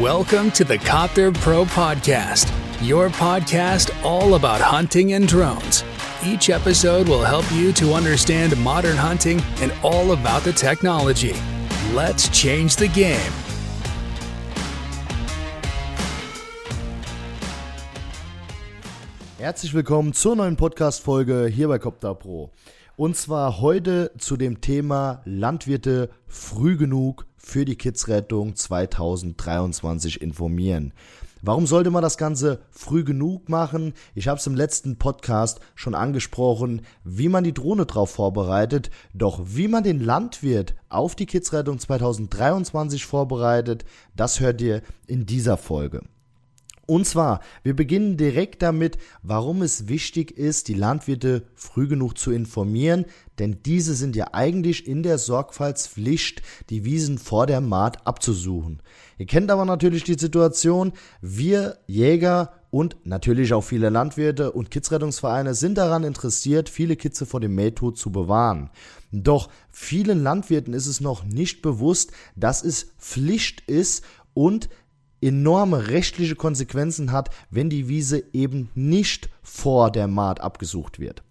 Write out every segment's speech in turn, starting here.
Welcome to the Copter Pro Podcast, your podcast all about hunting and drones. Each episode will help you to understand modern hunting and all about the technology. Let's change the game. Herzlich willkommen zur neuen Podcast-Folge hier bei Copter Pro. Und zwar heute zu dem Thema Landwirte früh genug für die Kidsrettung 2023 informieren. Warum sollte man das Ganze früh genug machen? Ich habe es im letzten Podcast schon angesprochen, wie man die Drohne darauf vorbereitet. Doch wie man den Landwirt auf die Kidsrettung 2023 vorbereitet, das hört ihr in dieser Folge. Und zwar, wir beginnen direkt damit, warum es wichtig ist, die Landwirte früh genug zu informieren, denn diese sind ja eigentlich in der Sorgfaltspflicht, die Wiesen vor der Maat abzusuchen. Ihr kennt aber natürlich die Situation, wir Jäger und natürlich auch viele Landwirte und Kidsrettungsvereine sind daran interessiert, viele Kitze vor dem Mähtod zu bewahren. Doch vielen Landwirten ist es noch nicht bewusst, dass es Pflicht ist und enorme rechtliche Konsequenzen hat, wenn die Wiese eben nicht vor der Maat abgesucht wird.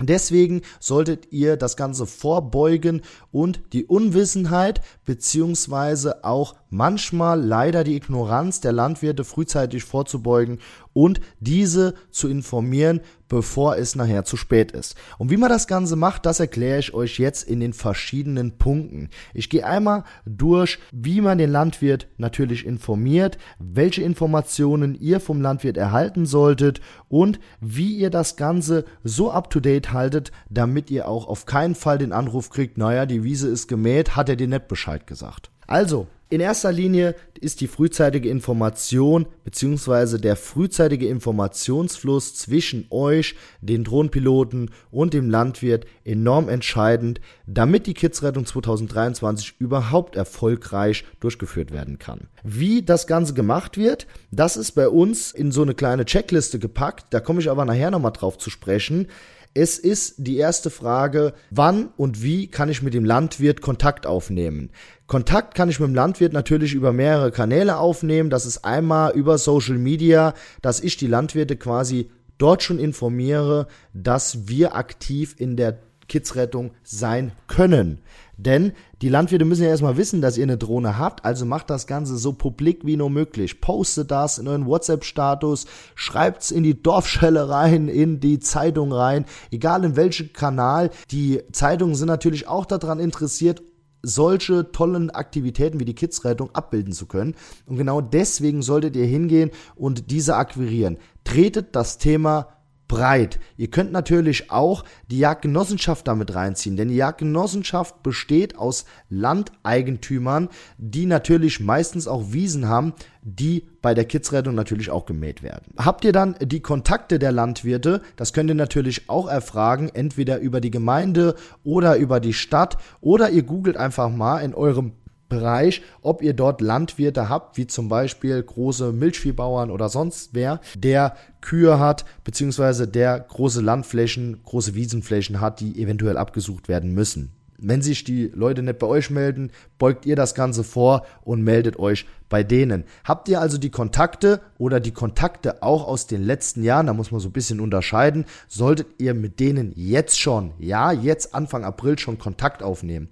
Deswegen solltet ihr das Ganze vorbeugen und die Unwissenheit beziehungsweise auch manchmal leider die Ignoranz der Landwirte frühzeitig vorzubeugen und diese zu informieren, bevor es nachher zu spät ist. Und wie man das Ganze macht, das erkläre ich euch jetzt in den verschiedenen Punkten. Ich gehe einmal durch, wie man den Landwirt natürlich informiert, welche Informationen ihr vom Landwirt erhalten solltet und wie ihr das Ganze so up-to-date haltet, damit ihr auch auf keinen Fall den Anruf kriegt, naja, die Wiese ist gemäht, hat er dir nicht Bescheid gesagt. Also, in erster Linie ist die frühzeitige Information bzw. der frühzeitige Informationsfluss zwischen euch, den Drohnenpiloten und dem Landwirt enorm entscheidend, damit die Kidsrettung 2023 überhaupt erfolgreich durchgeführt werden kann. Wie das Ganze gemacht wird, das ist bei uns in so eine kleine Checkliste gepackt, da komme ich aber nachher nochmal drauf zu sprechen. Es ist die erste Frage, wann und wie kann ich mit dem Landwirt Kontakt aufnehmen? Kontakt kann ich mit dem Landwirt natürlich über mehrere Kanäle aufnehmen. Das ist einmal über Social Media, dass ich die Landwirte quasi dort schon informiere, dass wir aktiv in der Kidsrettung sein können. Denn die Landwirte müssen ja erstmal wissen, dass ihr eine Drohne habt, also macht das Ganze so publik wie nur möglich. Postet das in euren WhatsApp-Status, schreibt's in die Dorfschelle rein, in die Zeitung rein, egal in welchem Kanal. Die Zeitungen sind natürlich auch daran interessiert, solche tollen Aktivitäten wie die Kidsrettung abbilden zu können. Und genau deswegen solltet ihr hingehen und diese akquirieren. Tretet das Thema breit. Ihr könnt natürlich auch die Jagdgenossenschaft damit reinziehen, denn die Jagdgenossenschaft besteht aus Landeigentümern, die natürlich meistens auch Wiesen haben, die bei der Kidsrettung natürlich auch gemäht werden. Habt ihr dann die Kontakte der Landwirte? Das könnt ihr natürlich auch erfragen, entweder über die Gemeinde oder über die Stadt oder ihr googelt einfach mal in eurem Bereich, ob ihr dort Landwirte habt, wie zum Beispiel große Milchviehbauern oder sonst wer, der Kühe hat, beziehungsweise der große Landflächen, große Wiesenflächen hat, die eventuell abgesucht werden müssen. Wenn sich die Leute nicht bei euch melden, beugt ihr das Ganze vor und meldet euch bei denen. Habt ihr also die Kontakte oder die Kontakte auch aus den letzten Jahren, da muss man so ein bisschen unterscheiden, solltet ihr mit denen jetzt schon, ja, jetzt Anfang April schon Kontakt aufnehmen.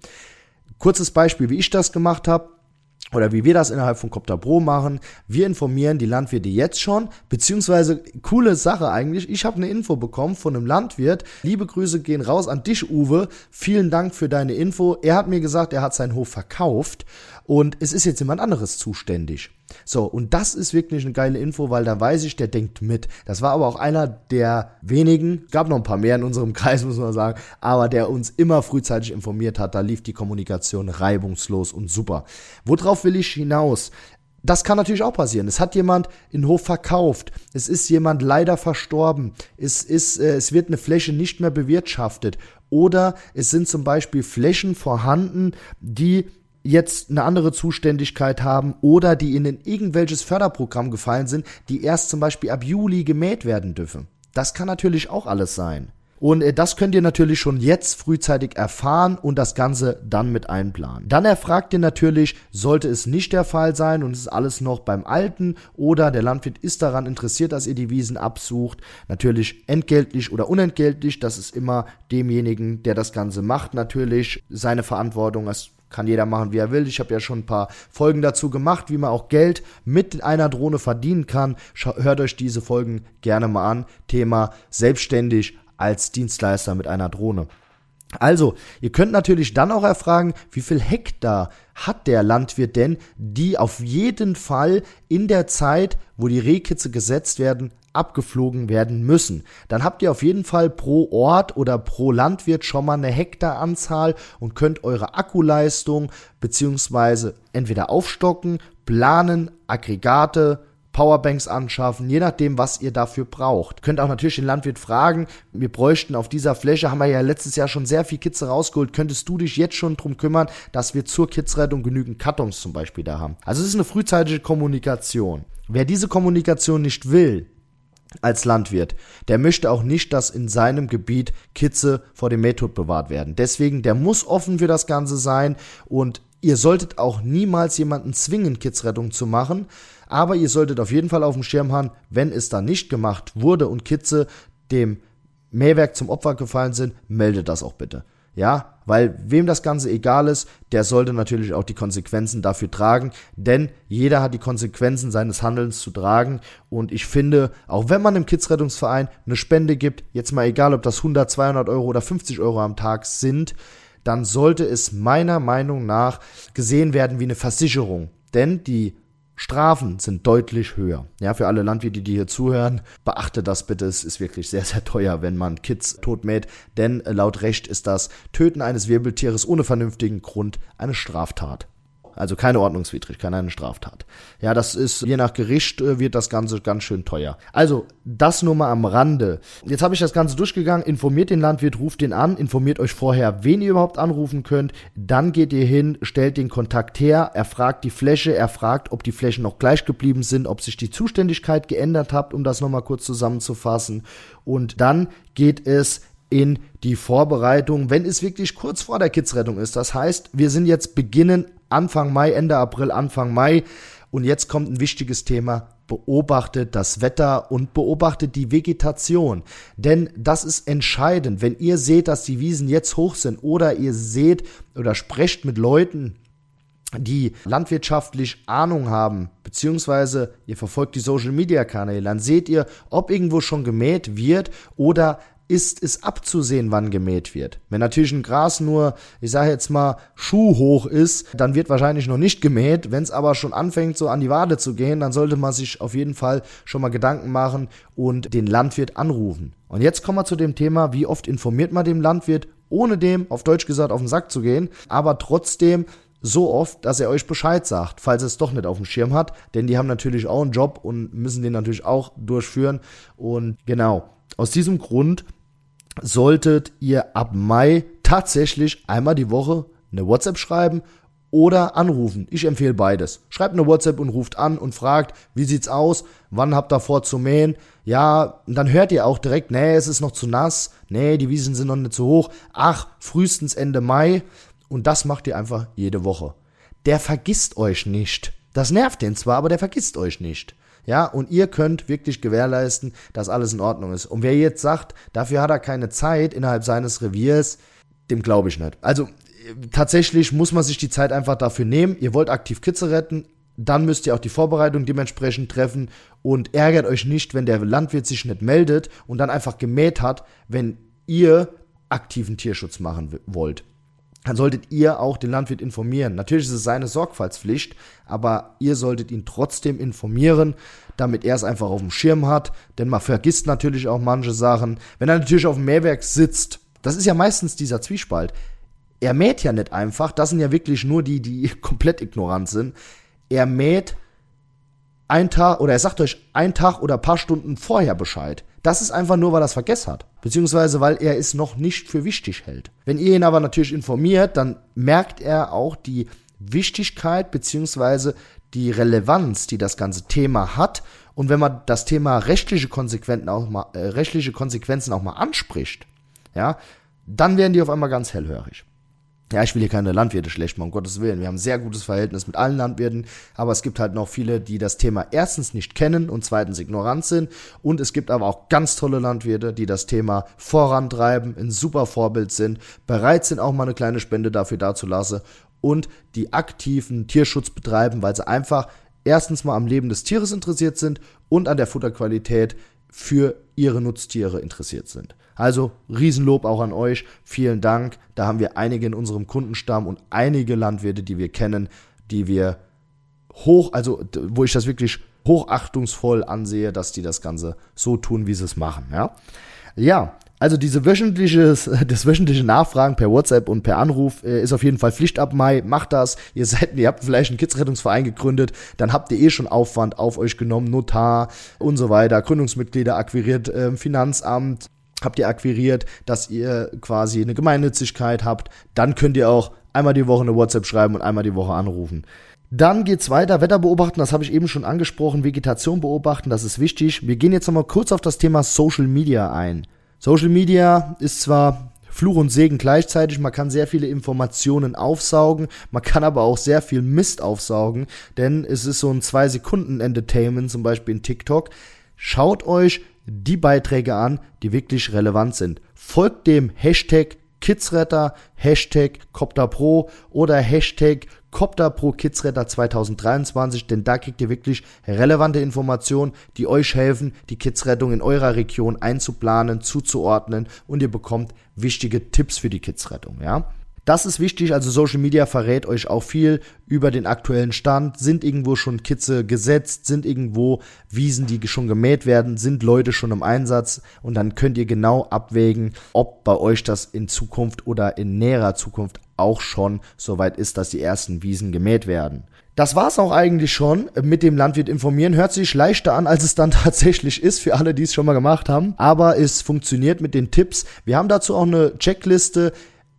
Kurzes Beispiel, wie ich das gemacht habe oder wie wir das innerhalb von Copter Pro machen. Wir informieren die Landwirte jetzt schon, beziehungsweise coole Sache eigentlich. Ich habe eine Info bekommen von einem Landwirt. Liebe Grüße gehen raus an dich, Uwe. Vielen Dank für deine Info. Er hat mir gesagt, er hat seinen Hof verkauft und es ist jetzt jemand anderes zuständig. So, und das ist wirklich eine geile Info, weil da weiß ich, der denkt mit. Das war aber auch einer der wenigen, gab noch ein paar mehr in unserem Kreis, muss man sagen, aber der uns immer frühzeitig informiert hat. Da lief die Kommunikation reibungslos und super. Worauf will ich hinaus? Das kann natürlich auch passieren. Es hat jemand in Hof verkauft. Es ist jemand leider verstorben. Es ist, äh, es wird eine Fläche nicht mehr bewirtschaftet. Oder es sind zum Beispiel Flächen vorhanden, die jetzt eine andere Zuständigkeit haben oder die in ein irgendwelches Förderprogramm gefallen sind, die erst zum Beispiel ab Juli gemäht werden dürfen. Das kann natürlich auch alles sein. Und äh, das könnt ihr natürlich schon jetzt frühzeitig erfahren und das Ganze dann mit einplanen. Dann erfragt ihr natürlich, sollte es nicht der Fall sein und es ist alles noch beim Alten oder der Landwirt ist daran interessiert, dass ihr die Wiesen absucht. Natürlich entgeltlich oder unentgeltlich, das ist immer demjenigen, der das Ganze macht, natürlich seine Verantwortung. Es kann jeder machen, wie er will. Ich habe ja schon ein paar Folgen dazu gemacht, wie man auch Geld mit einer Drohne verdienen kann. Hört euch diese Folgen gerne mal an. Thema selbstständig als Dienstleister mit einer Drohne. Also, ihr könnt natürlich dann auch erfragen, wie viel Hektar hat der Landwirt denn, die auf jeden Fall in der Zeit, wo die Rehkitze gesetzt werden, abgeflogen werden müssen. Dann habt ihr auf jeden Fall pro Ort oder pro Landwirt schon mal eine Hektaranzahl und könnt eure Akkuleistung beziehungsweise entweder aufstocken, planen, Aggregate, Powerbanks anschaffen, je nachdem, was ihr dafür braucht. Könnt auch natürlich den Landwirt fragen, wir bräuchten auf dieser Fläche, haben wir ja letztes Jahr schon sehr viel Kitze rausgeholt, könntest du dich jetzt schon drum kümmern, dass wir zur Kitzrettung genügend Kartons zum Beispiel da haben. Also es ist eine frühzeitige Kommunikation. Wer diese Kommunikation nicht will, als Landwirt. Der möchte auch nicht, dass in seinem Gebiet Kitze vor dem Mähtod bewahrt werden. Deswegen, der muss offen für das Ganze sein und ihr solltet auch niemals jemanden zwingen, Kitzrettung zu machen. Aber ihr solltet auf jeden Fall auf dem Schirm haben, wenn es da nicht gemacht wurde und Kitze dem Mähwerk zum Opfer gefallen sind, meldet das auch bitte. Ja, weil wem das Ganze egal ist, der sollte natürlich auch die Konsequenzen dafür tragen, denn jeder hat die Konsequenzen seines Handelns zu tragen. Und ich finde, auch wenn man im Kidsrettungsverein eine Spende gibt, jetzt mal egal, ob das 100, 200 Euro oder 50 Euro am Tag sind, dann sollte es meiner Meinung nach gesehen werden wie eine Versicherung, denn die Strafen sind deutlich höher. Ja, für alle Landwirte, die hier zuhören, beachte das bitte. Es ist wirklich sehr, sehr teuer, wenn man Kids totmäht, denn äh, laut Recht ist das Töten eines Wirbeltieres ohne vernünftigen Grund eine Straftat. Also keine Ordnungswidrigkeit, eine Straftat. Ja, das ist, je nach Gericht äh, wird das Ganze ganz schön teuer. Also, das nur mal am Rande. Jetzt habe ich das Ganze durchgegangen, informiert den Landwirt, ruft den an, informiert euch vorher, wen ihr überhaupt anrufen könnt. Dann geht ihr hin, stellt den Kontakt her, er fragt die Fläche, er fragt, ob die Flächen noch gleich geblieben sind, ob sich die Zuständigkeit geändert hat, um das nochmal kurz zusammenzufassen. Und dann geht es in die Vorbereitung, wenn es wirklich kurz vor der Kidsrettung ist. Das heißt, wir sind jetzt beginnen Anfang Mai, Ende April, Anfang Mai. Und jetzt kommt ein wichtiges Thema. Beobachtet das Wetter und beobachtet die Vegetation. Denn das ist entscheidend. Wenn ihr seht, dass die Wiesen jetzt hoch sind oder ihr seht oder sprecht mit Leuten, die landwirtschaftlich Ahnung haben, beziehungsweise ihr verfolgt die Social Media Kanäle, dann seht ihr, ob irgendwo schon gemäht wird oder ist es abzusehen, wann gemäht wird. Wenn natürlich ein Gras nur, ich sage jetzt mal, schuhhoch ist, dann wird wahrscheinlich noch nicht gemäht. Wenn es aber schon anfängt, so an die Wade zu gehen, dann sollte man sich auf jeden Fall schon mal Gedanken machen und den Landwirt anrufen. Und jetzt kommen wir zu dem Thema, wie oft informiert man dem Landwirt, ohne dem, auf Deutsch gesagt, auf den Sack zu gehen, aber trotzdem so oft, dass er euch Bescheid sagt, falls er es doch nicht auf dem Schirm hat, denn die haben natürlich auch einen Job und müssen den natürlich auch durchführen. Und genau, aus diesem Grund solltet ihr ab Mai tatsächlich einmal die Woche eine WhatsApp schreiben oder anrufen. Ich empfehle beides. Schreibt eine WhatsApp und ruft an und fragt, wie sieht's aus? Wann habt ihr vor zu mähen? Ja, und dann hört ihr auch direkt, nee, es ist noch zu nass. Nee, die Wiesen sind noch nicht zu hoch. Ach, frühestens Ende Mai. Und das macht ihr einfach jede Woche. Der vergisst euch nicht. Das nervt den zwar, aber der vergisst euch nicht. Ja, und ihr könnt wirklich gewährleisten, dass alles in Ordnung ist. Und wer jetzt sagt, dafür hat er keine Zeit innerhalb seines Reviers, dem glaube ich nicht. Also tatsächlich muss man sich die Zeit einfach dafür nehmen. Ihr wollt aktiv Kitze retten, dann müsst ihr auch die Vorbereitung dementsprechend treffen und ärgert euch nicht, wenn der Landwirt sich nicht meldet und dann einfach gemäht hat, wenn ihr aktiven Tierschutz machen wollt dann solltet ihr auch den Landwirt informieren. Natürlich ist es seine Sorgfaltspflicht, aber ihr solltet ihn trotzdem informieren, damit er es einfach auf dem Schirm hat, denn man vergisst natürlich auch manche Sachen. Wenn er natürlich auf dem Mähwerk sitzt, das ist ja meistens dieser Zwiespalt. Er mäht ja nicht einfach, das sind ja wirklich nur die, die komplett ignorant sind. Er mäht ein Tag oder er sagt euch ein Tag oder paar Stunden vorher Bescheid. Das ist einfach nur, weil er es vergessen hat. Beziehungsweise, weil er es noch nicht für wichtig hält. Wenn ihr ihn aber natürlich informiert, dann merkt er auch die Wichtigkeit beziehungsweise die Relevanz, die das ganze Thema hat. Und wenn man das Thema rechtliche Konsequenzen auch mal, äh, rechtliche Konsequenzen auch mal anspricht, ja, dann werden die auf einmal ganz hellhörig. Ja, ich will hier keine Landwirte schlecht machen, um Gottes Willen. Wir haben ein sehr gutes Verhältnis mit allen Landwirten, aber es gibt halt noch viele, die das Thema erstens nicht kennen und zweitens ignorant sind. Und es gibt aber auch ganz tolle Landwirte, die das Thema vorantreiben, ein super Vorbild sind, bereit sind, auch mal eine kleine Spende dafür dazulassen und die aktiven Tierschutz betreiben, weil sie einfach erstens mal am Leben des Tieres interessiert sind und an der Futterqualität für ihre Nutztiere interessiert sind. Also Riesenlob auch an euch. Vielen Dank. Da haben wir einige in unserem Kundenstamm und einige Landwirte, die wir kennen, die wir hoch, also wo ich das wirklich hochachtungsvoll ansehe, dass die das Ganze so tun, wie sie es machen. Ja, ja also diese wöchentliche, das wöchentliche Nachfragen per WhatsApp und per Anruf äh, ist auf jeden Fall Pflicht ab Mai. Macht das. Ihr seid, ihr habt vielleicht einen Kidsrettungsverein gegründet, dann habt ihr eh schon Aufwand auf euch genommen, Notar und so weiter, Gründungsmitglieder akquiriert, äh, Finanzamt habt ihr akquiriert, dass ihr quasi eine Gemeinnützigkeit habt, dann könnt ihr auch einmal die Woche eine WhatsApp schreiben und einmal die Woche anrufen. Dann geht's weiter, Wetter beobachten, das habe ich eben schon angesprochen, Vegetation beobachten, das ist wichtig. Wir gehen jetzt nochmal kurz auf das Thema Social Media ein. Social Media ist zwar Fluch und Segen gleichzeitig, man kann sehr viele Informationen aufsaugen, man kann aber auch sehr viel Mist aufsaugen, denn es ist so ein 2-Sekunden-Entertainment, zum Beispiel in TikTok. Schaut euch die Beiträge an, die wirklich relevant sind. Folgt dem Hashtag Kidsretter, Hashtag CopterPro oder Hashtag CopterPro Kidsretter 2023, denn da kriegt ihr wirklich relevante Informationen, die euch helfen, die Kidsrettung in eurer Region einzuplanen, zuzuordnen und ihr bekommt wichtige Tipps für die Kidsrettung, ja. Das ist wichtig, also Social Media verrät euch auch viel über den aktuellen Stand. Sind irgendwo schon Kitze gesetzt? Sind irgendwo Wiesen, die schon gemäht werden? Sind Leute schon im Einsatz? Und dann könnt ihr genau abwägen, ob bei euch das in Zukunft oder in näherer Zukunft auch schon soweit ist, dass die ersten Wiesen gemäht werden. Das war's auch eigentlich schon mit dem Landwirt informieren. Hört sich leichter an, als es dann tatsächlich ist für alle, die es schon mal gemacht haben. Aber es funktioniert mit den Tipps. Wir haben dazu auch eine Checkliste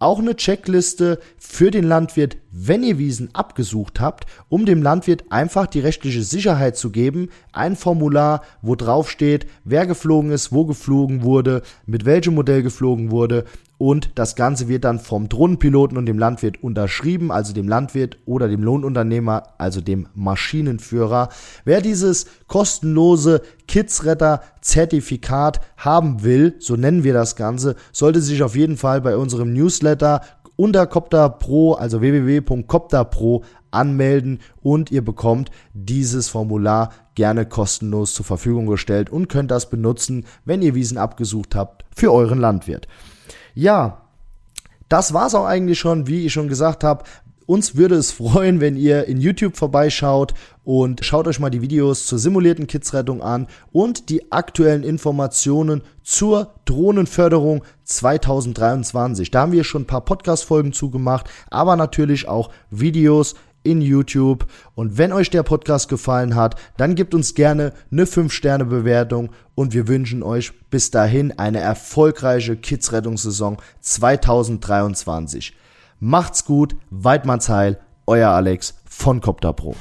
auch eine Checkliste für den Landwirt, wenn ihr Wiesen abgesucht habt, um dem Landwirt einfach die rechtliche Sicherheit zu geben. Ein Formular, wo drauf steht, wer geflogen ist, wo geflogen wurde, mit welchem Modell geflogen wurde und das Ganze wird dann vom Drohnenpiloten und dem Landwirt unterschrieben, also dem Landwirt oder dem Lohnunternehmer, also dem Maschinenführer. Wer dieses kostenlose Kidsretter-Zertifikat haben will, so nennen wir das Ganze, sollte sich auf jeden Fall bei unserem Newsletter unter Copter Pro, also www.copterpro anmelden und ihr bekommt dieses Formular gerne kostenlos zur Verfügung gestellt und könnt das benutzen, wenn ihr Wiesen abgesucht habt für euren Landwirt. Ja, das war's auch eigentlich schon, wie ich schon gesagt habe. Uns würde es freuen, wenn ihr in YouTube vorbeischaut und schaut euch mal die Videos zur simulierten Kidsrettung an und die aktuellen Informationen zur Drohnenförderung 2023. Da haben wir schon ein paar Podcast-Folgen zugemacht, aber natürlich auch Videos in YouTube. Und wenn euch der Podcast gefallen hat, dann gebt uns gerne eine 5-Sterne-Bewertung und wir wünschen euch bis dahin eine erfolgreiche Kids-Rettungssaison 2023. Macht's gut, Weidmanns Heil, euer Alex von Copter Pro.